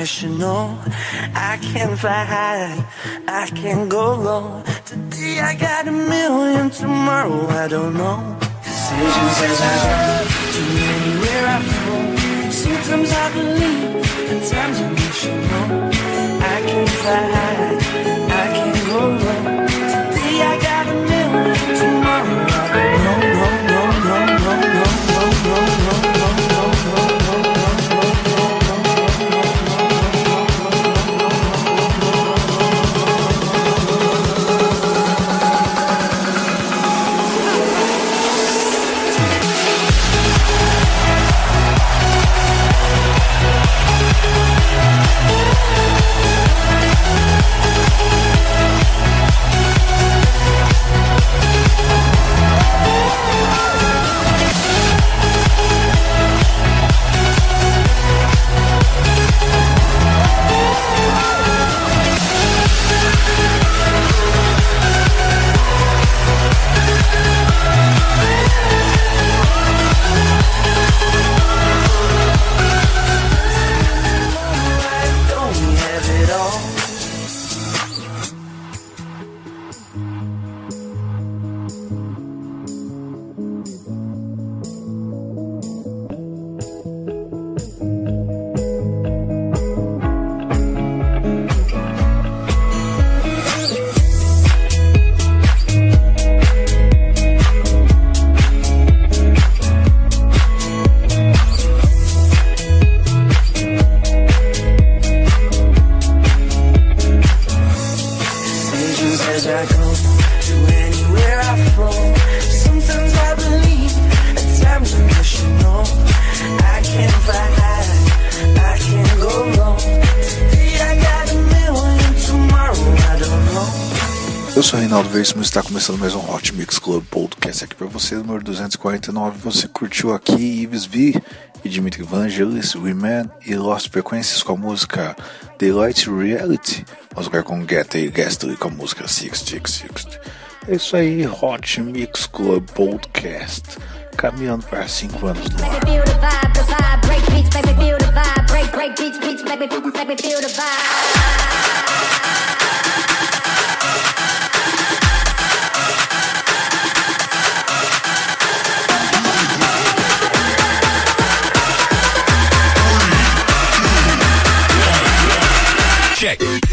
Rational. I can fly high, I can go low. Está começando mais um Hot Mix Club Podcast aqui para você, número 249. Você curtiu aqui Ives V e Dimitri Vangelis, We Man e Lost Frequencies com a música Daylight Reality. Vamos jogar com Get e Gastly com a música 666. É isso aí, Hot Mix Club Podcast. Caminhando para 5 anos no ar. Check. Check.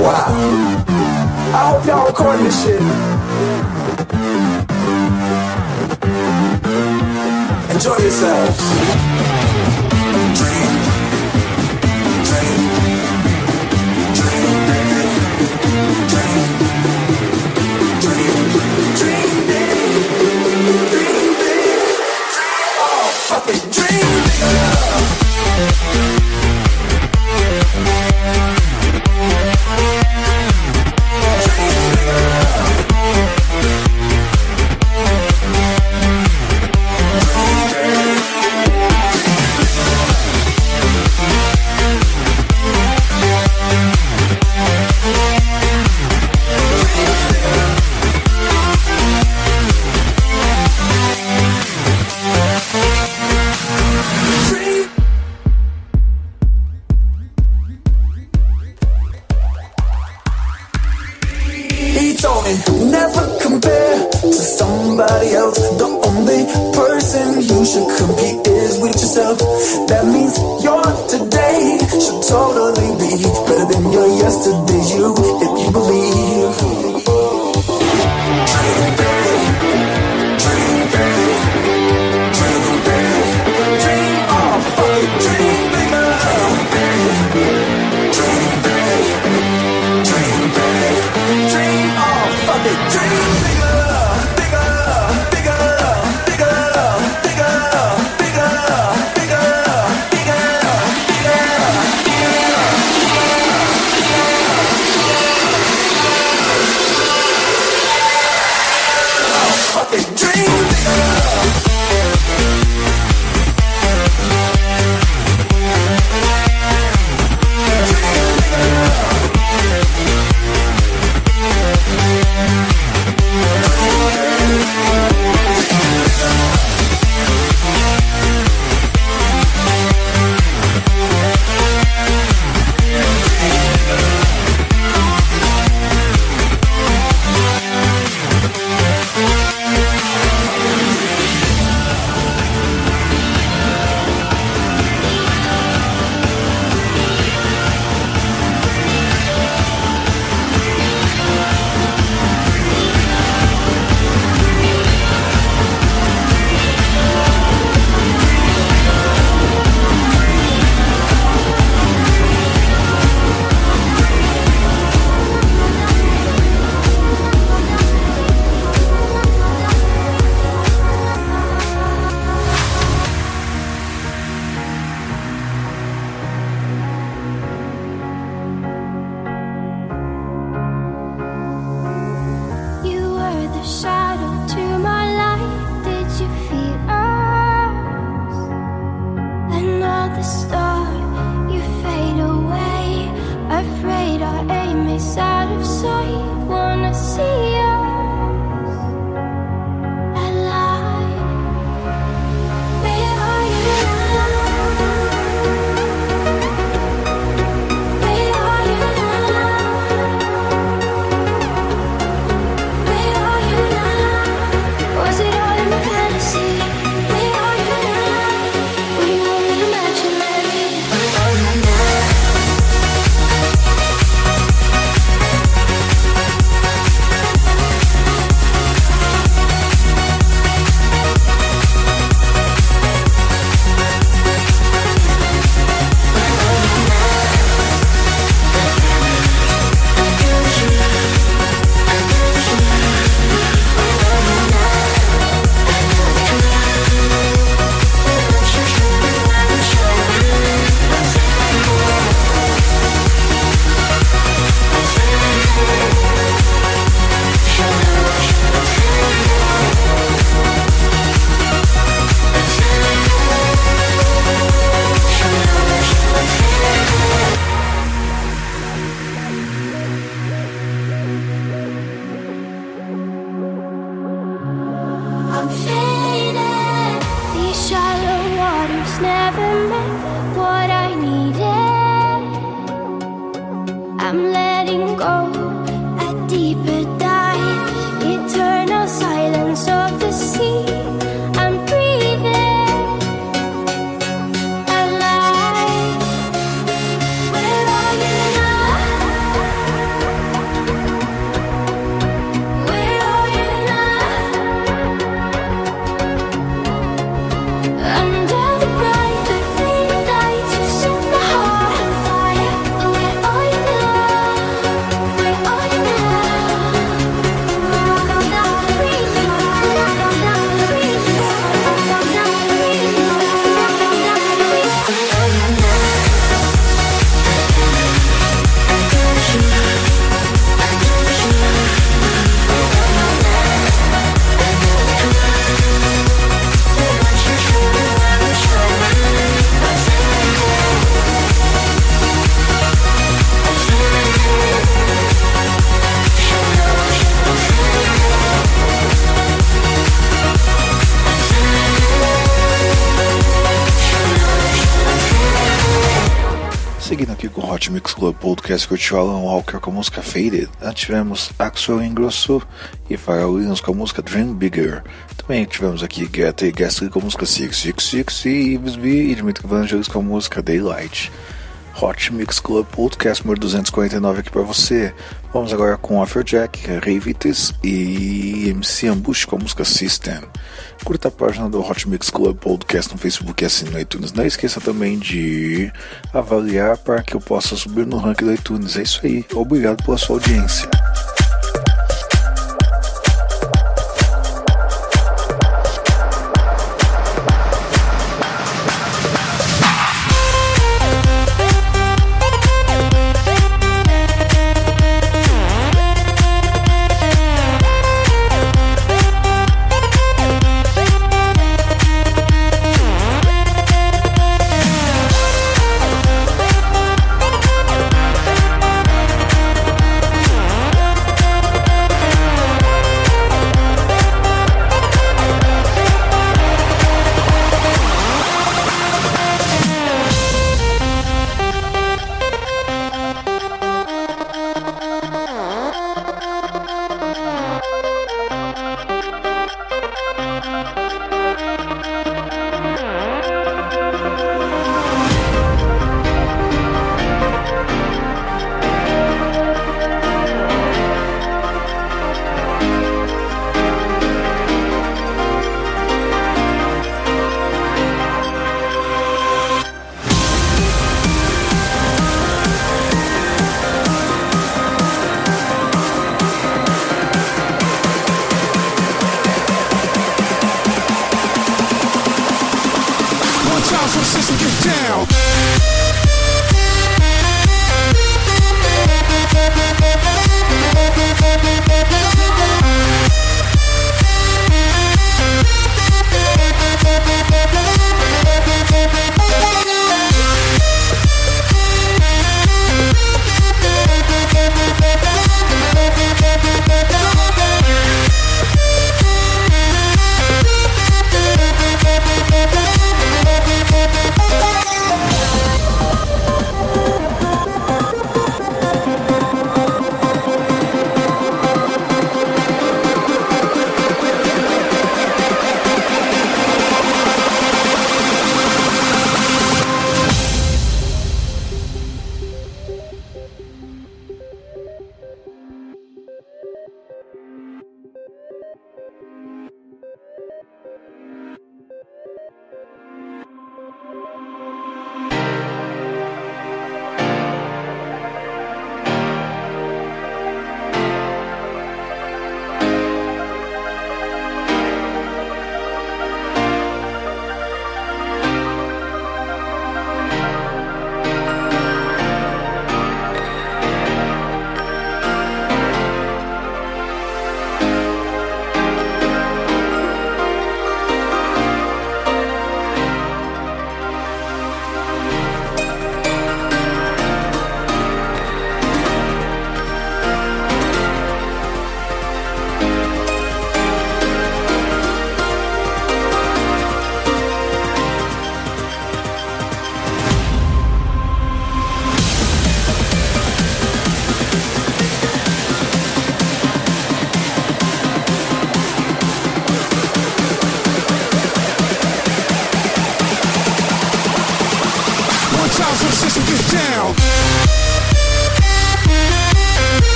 Wow. I hope y'all recording this shit. Enjoy yourselves. Dream. fucking com o Hot Mix Club Podcast, curtiu Alan Walker com a música Faded. Antes tivemos Axel Ingrosso e Pharrell Williams com a música Dream Bigger. Também tivemos aqui Guetta e Gasly com a música 666 e Ives B e Dimitri Vangelis com a música Daylight. Hot Mix Club Podcast número 249 aqui para você. Vamos agora com Afrojack, Revitis e MC Ambush com a música System. Curta a página do Hot Mix Club Podcast no Facebook e assine no iTunes. Não esqueça também de avaliar para que eu possa subir no ranking do iTunes. É isso aí. Obrigado pela sua audiência.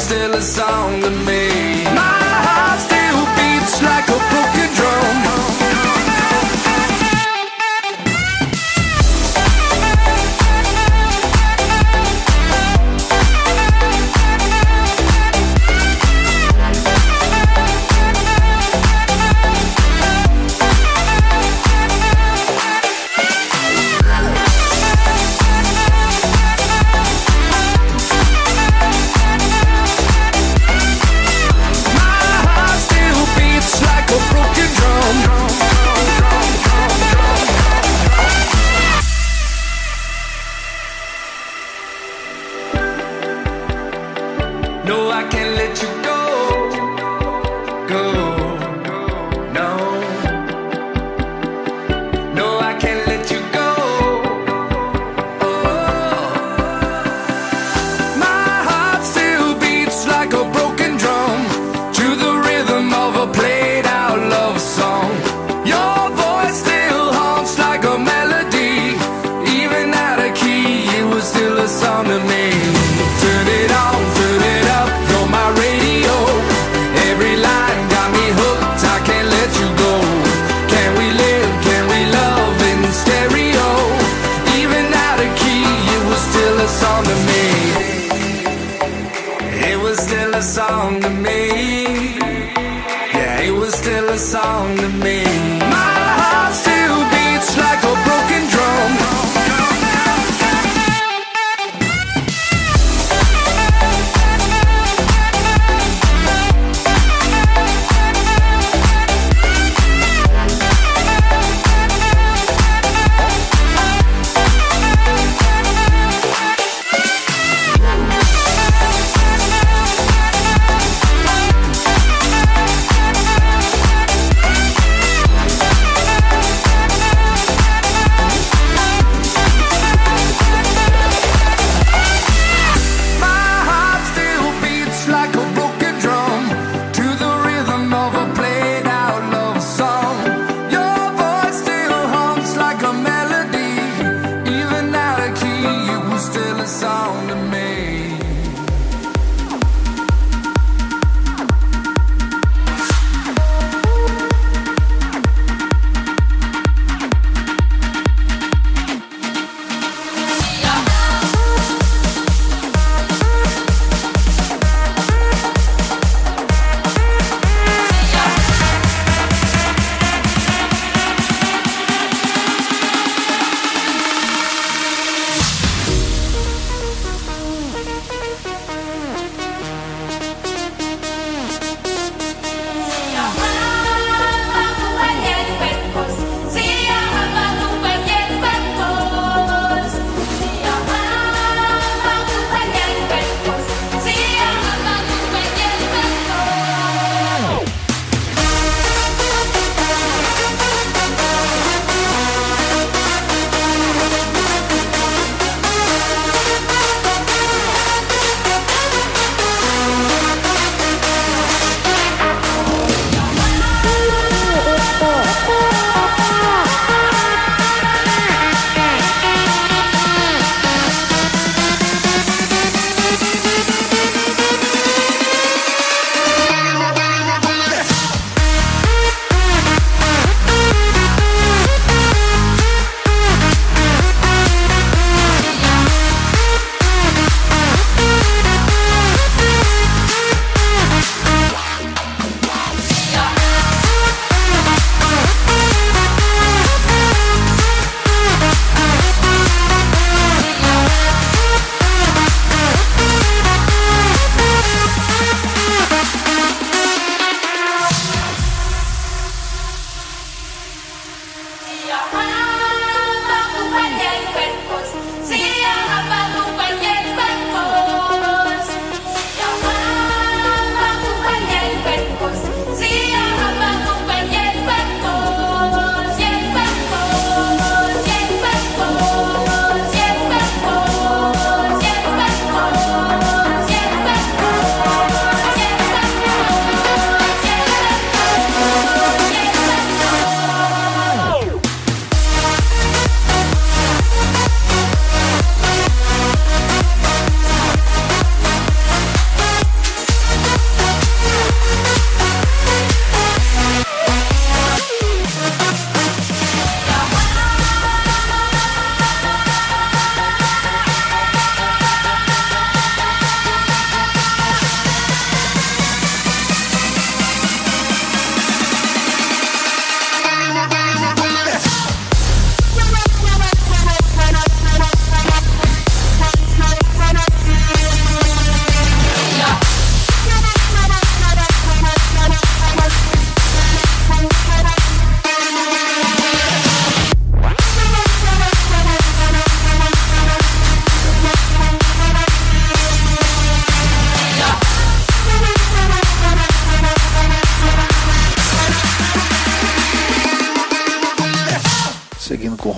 Still a song to me.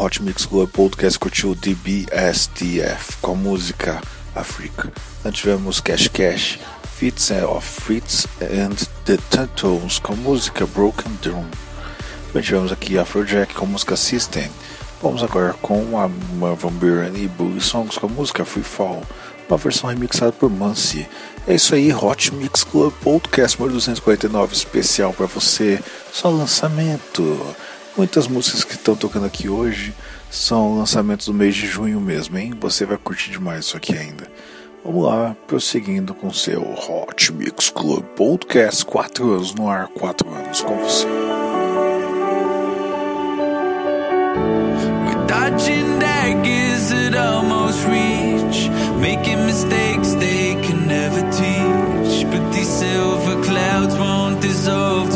Hot Mix Club Podcast curtiu DBSTF com a música Africa. Nós tivemos Cash Cash, Fits of Fritz and the Turtles com a música Broken Drum. Também tivemos aqui Afrojack com a música System. Vamos agora com a Marvin Beer e Bully Songs com a música Free Fall, uma versão remixada por Mansi. É isso aí, Hot Mix Club Podcast número 249 especial para você, só lançamento. Muitas músicas que estão tocando aqui hoje são lançamentos do mês de junho mesmo, hein? Você vai curtir demais isso aqui ainda. Vamos lá, prosseguindo com seu Hot Mix Club Podcast 4 anos no ar, 4 anos com você. Silver clouds won't dissolve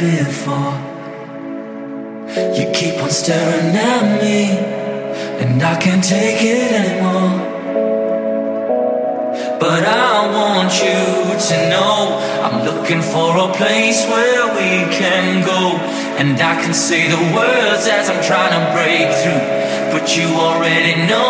before. You keep on staring at me, and I can't take it anymore. But I want you to know I'm looking for a place where we can go. And I can say the words as I'm trying to break through. But you already know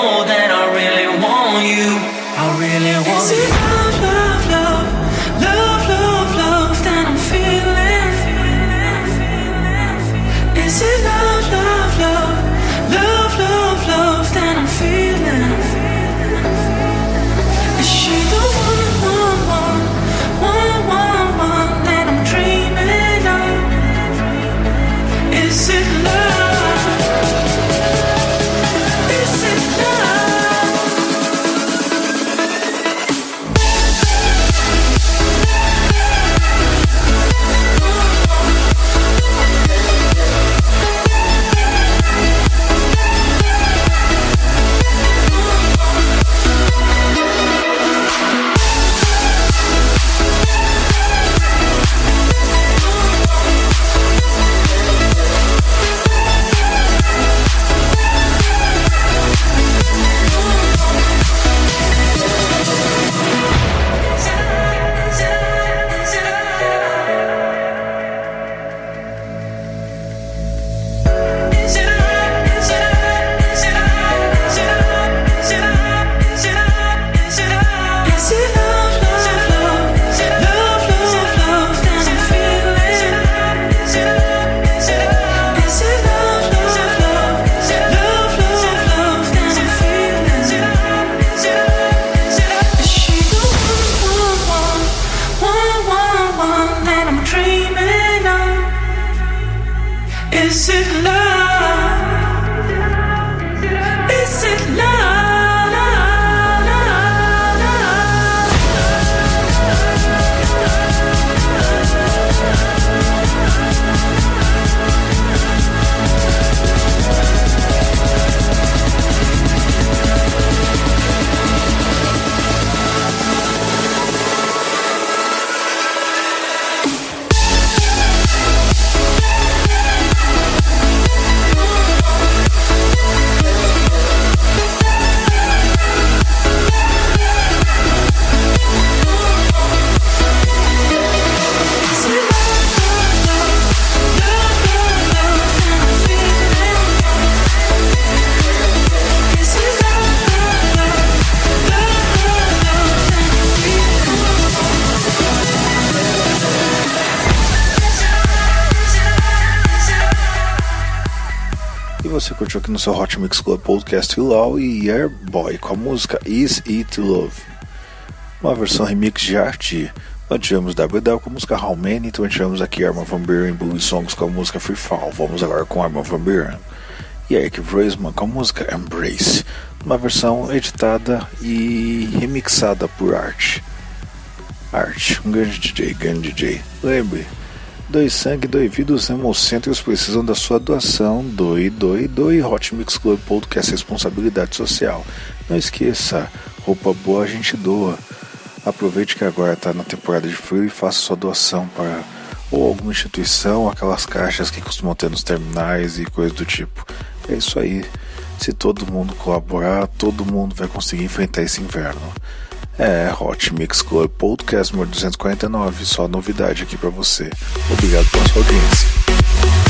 você curtiu aqui no seu Hot Mix Club Podcast Hilal e Airboy com a música Is It Love. Uma versão remix de arte. Nós tivemos WW com a música How Many, também tivemos aqui Arma Van Buren Bully Songs com a música Free Fall. Vamos agora com Arma Van Buren. E Eric Vreisman com a música Embrace. Uma versão editada e remixada por Art. Art, um grande DJ, grande DJ. Lembre, Doe sangue, doe vida, os hemocêntricos precisam da sua doação. Doe, doe, doe. Hot Mix Club Podcast Responsabilidade Social. Não esqueça, roupa boa a gente doa. Aproveite que agora está na temporada de frio e faça sua doação para ou alguma instituição, aquelas caixas que costumam ter nos terminais e coisas do tipo. É isso aí. Se todo mundo colaborar, todo mundo vai conseguir enfrentar esse inverno. É, Hot Mix Club Podcast número 249, só novidade aqui pra você. Obrigado pela sua audiência.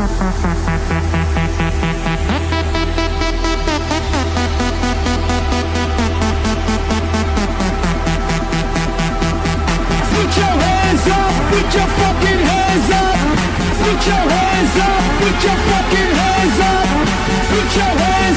Put your hands up, put your hazard, put your hands up, put your fucking hands up. Put your hands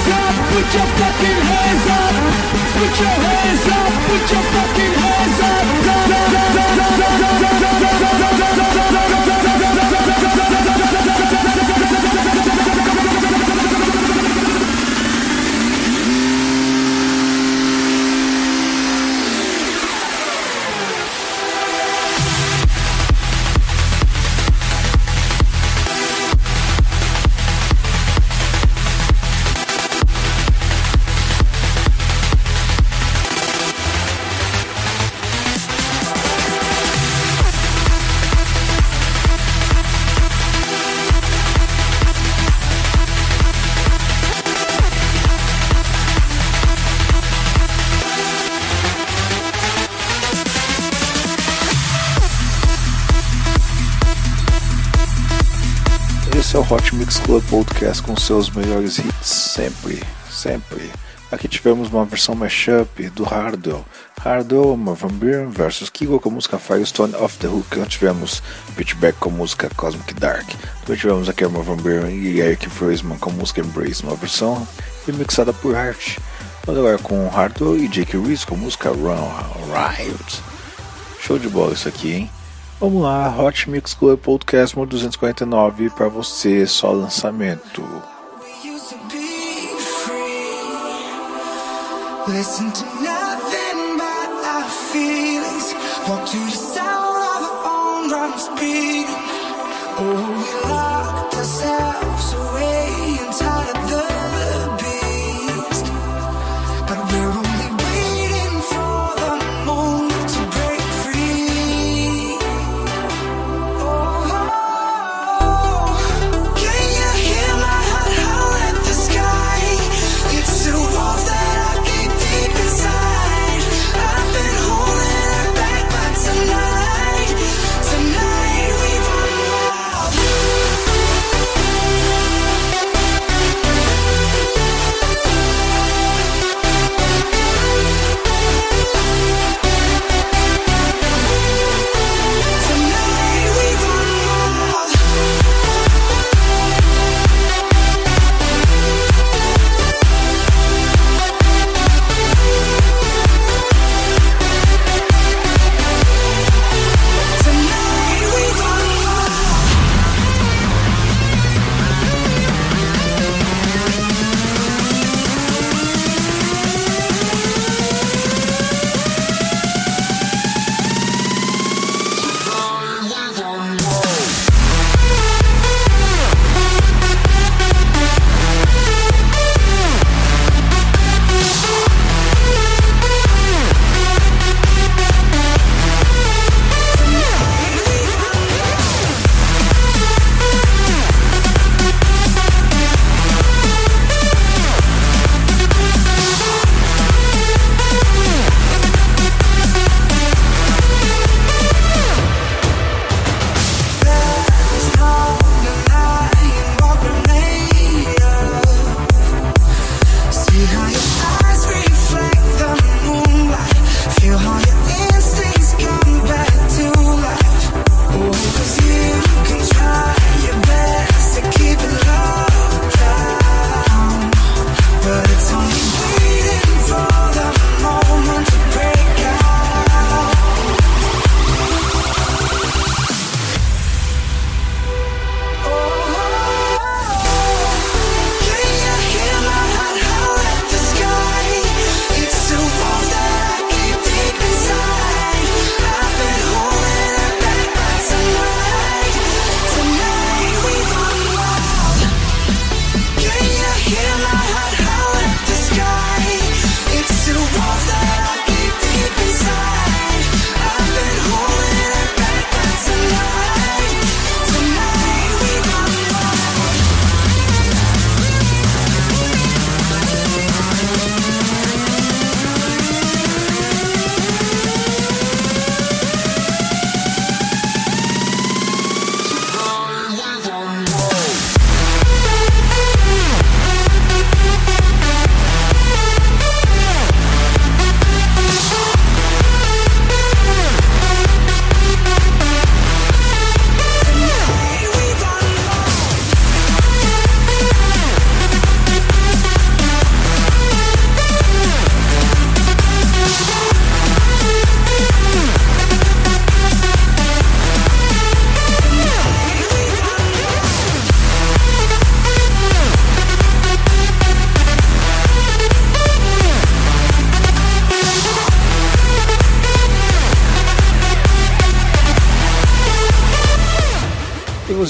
Mix Club Podcast com seus melhores hits sempre, sempre. Aqui tivemos uma versão mashup do Hardwell. Hardwell, Marvin Beer versus Kigo com a música Firestone Off the Hook. Nós tivemos Pitchback com a música Cosmic Dark. Também tivemos aqui Marvin Beer e Eric Friesman com a música Embrace, uma versão remixada por Hart. Vamos agora com Hardwell e Jake Reese com a música Run Riot. Show de bola isso aqui, hein? Vamos lá, Hot Mix Club Podcast número 249 para você, só lançamento. Listen to nothing but our feelings. Walk to the sound of our own drums beating. Oh, we locked ourselves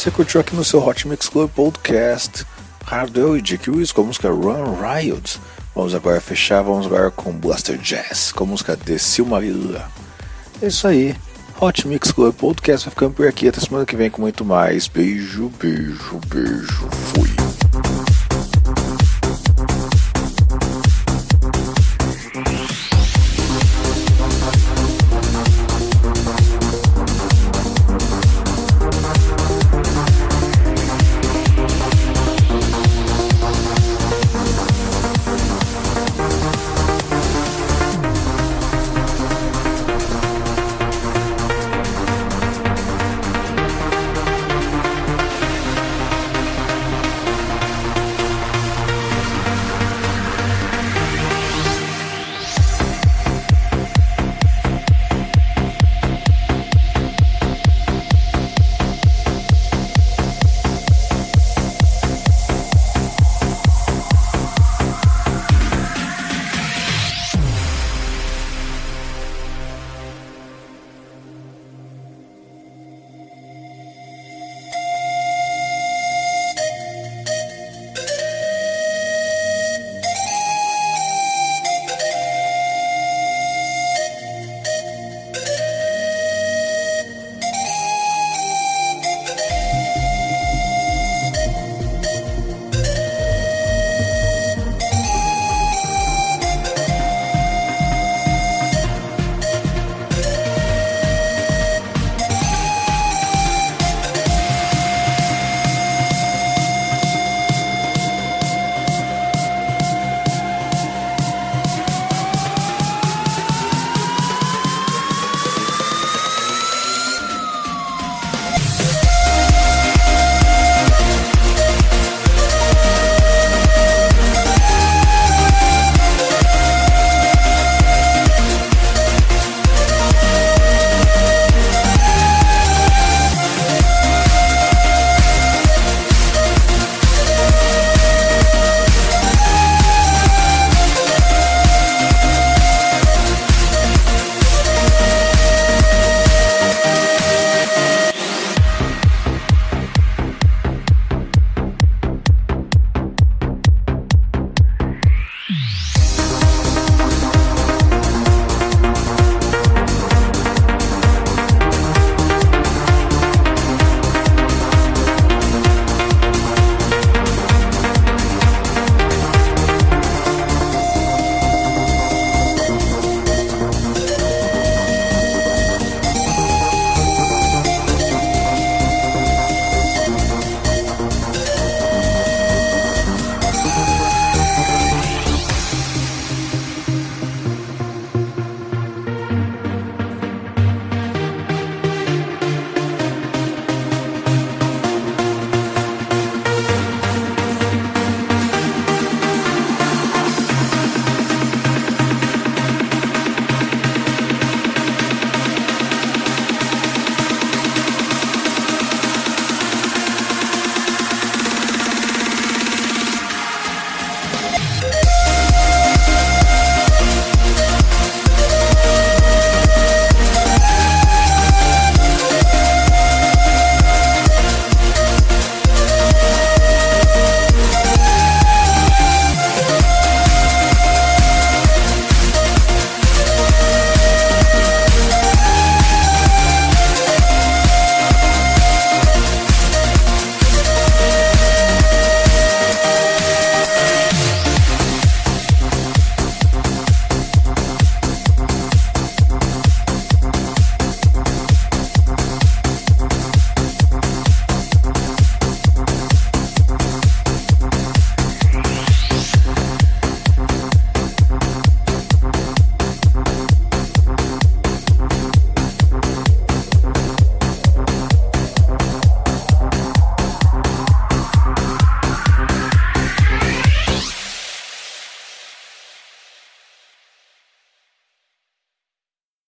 você curtiu aqui no seu Hot Mix Club Podcast. Hardwell e Dick Willis com a música Run Riot. Vamos agora fechar, vamos agora com Blaster Jazz, com a música The Silmarilla. É isso aí. Hot Mix Club Podcast vai ficando por aqui. Até semana que vem com muito mais. Beijo, beijo, beijo. Fui.